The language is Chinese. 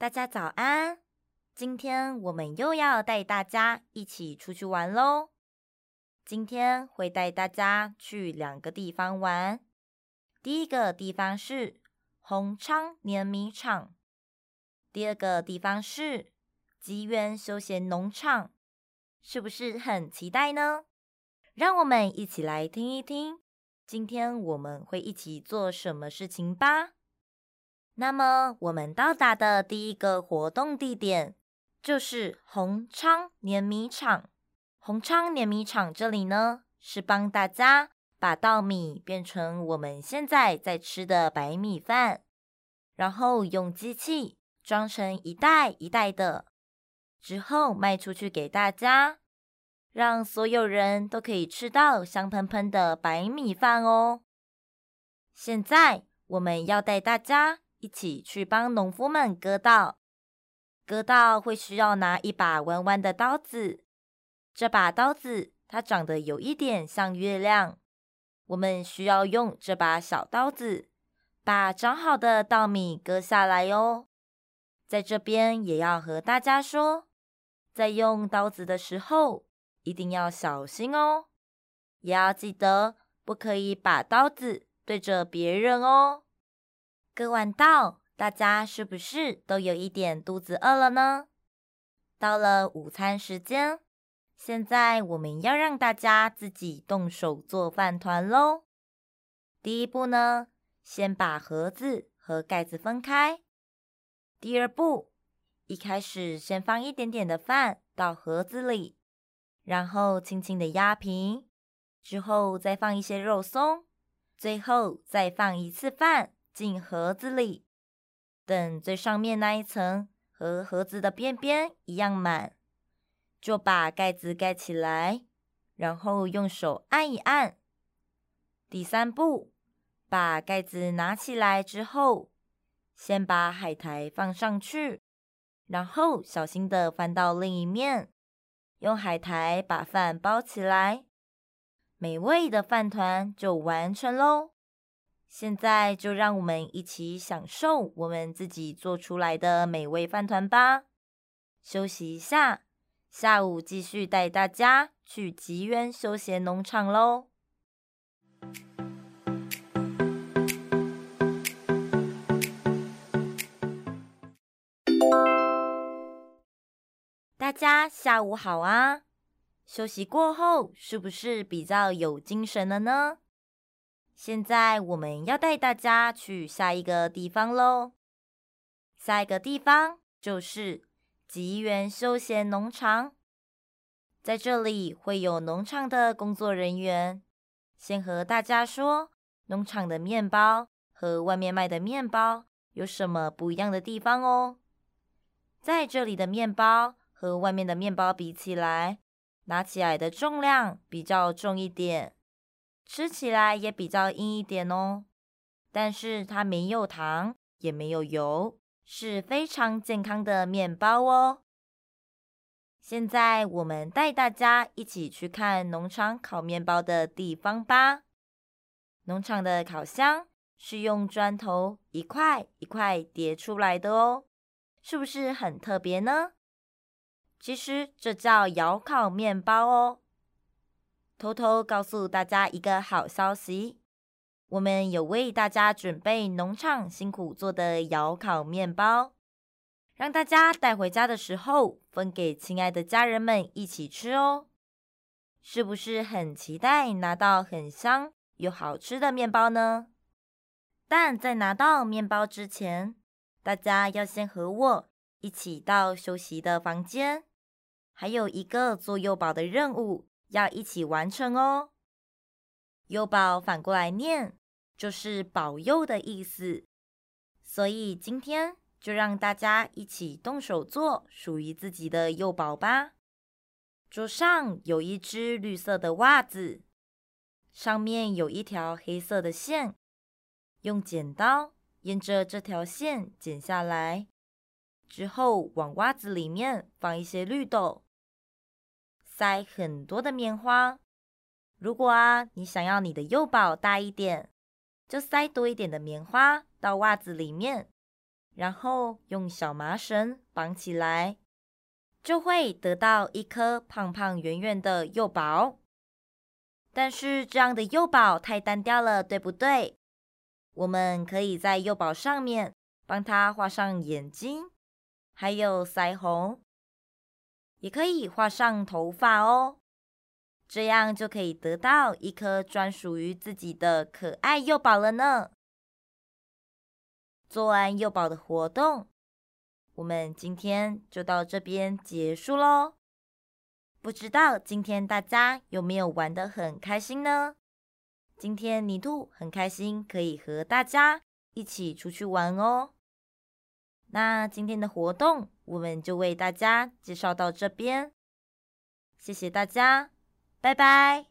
大家早安！今天我们又要带大家一起出去玩喽。今天会带大家去两个地方玩。第一个地方是红昌碾米厂，第二个地方是吉源休闲农场，是不是很期待呢？让我们一起来听一听，今天我们会一起做什么事情吧。那么，我们到达的第一个活动地点就是红昌碾米厂。红昌碾米厂这里呢，是帮大家把稻米变成我们现在在吃的白米饭，然后用机器装成一袋一袋的，之后卖出去给大家，让所有人都可以吃到香喷喷的白米饭哦。现在我们要带大家。一起去帮农夫们割稻，割稻会需要拿一把弯弯的刀子。这把刀子它长得有一点像月亮。我们需要用这把小刀子把长好的稻米割下来哦。在这边也要和大家说，在用刀子的时候一定要小心哦，也要记得不可以把刀子对着别人哦。割完稻，大家是不是都有一点肚子饿了呢？到了午餐时间，现在我们要让大家自己动手做饭团喽。第一步呢，先把盒子和盖子分开。第二步，一开始先放一点点的饭到盒子里，然后轻轻的压平，之后再放一些肉松，最后再放一次饭。进盒子里，等最上面那一层和盒子的边边一样满，就把盖子盖起来，然后用手按一按。第三步，把盖子拿起来之后，先把海苔放上去，然后小心的翻到另一面，用海苔把饭包起来，美味的饭团就完成喽。现在就让我们一起享受我们自己做出来的美味饭团吧。休息一下，下午继续带大家去吉源休闲农场喽。大家下午好啊！休息过后是不是比较有精神了呢？现在我们要带大家去下一个地方喽。下一个地方就是吉原休闲农场，在这里会有农场的工作人员，先和大家说农场的面包和外面卖的面包有什么不一样的地方哦。在这里的面包和外面的面包比起来，拿起来的重量比较重一点。吃起来也比较硬一点哦，但是它没有糖，也没有油，是非常健康的面包哦。现在我们带大家一起去看农场烤面包的地方吧。农场的烤箱是用砖头一块一块叠出来的哦，是不是很特别呢？其实这叫窑烤面包哦。偷偷告诉大家一个好消息，我们有为大家准备农场辛苦做的窑烤面包，让大家带回家的时候分给亲爱的家人们一起吃哦。是不是很期待拿到很香又好吃的面包呢？但在拿到面包之前，大家要先和我一起到休息的房间，还有一个做幼保的任务。要一起完成哦。幼宝反过来念就是保佑的意思，所以今天就让大家一起动手做属于自己的幼宝吧。桌上有一只绿色的袜子，上面有一条黑色的线，用剪刀沿着这条线剪下来，之后往袜子里面放一些绿豆。塞很多的棉花。如果啊，你想要你的幼宝大一点，就塞多一点的棉花到袜子里面，然后用小麻绳绑起来，就会得到一颗胖胖圆圆的幼宝。但是这样的幼宝太单调了，对不对？我们可以在幼宝上面帮它画上眼睛，还有腮红，也可以画上头发哦。这样就可以得到一颗专属于自己的可爱幼宝了呢。做完幼宝的活动，我们今天就到这边结束喽。不知道今天大家有没有玩得很开心呢？今天泥兔很开心，可以和大家一起出去玩哦。那今天的活动我们就为大家介绍到这边，谢谢大家。拜拜。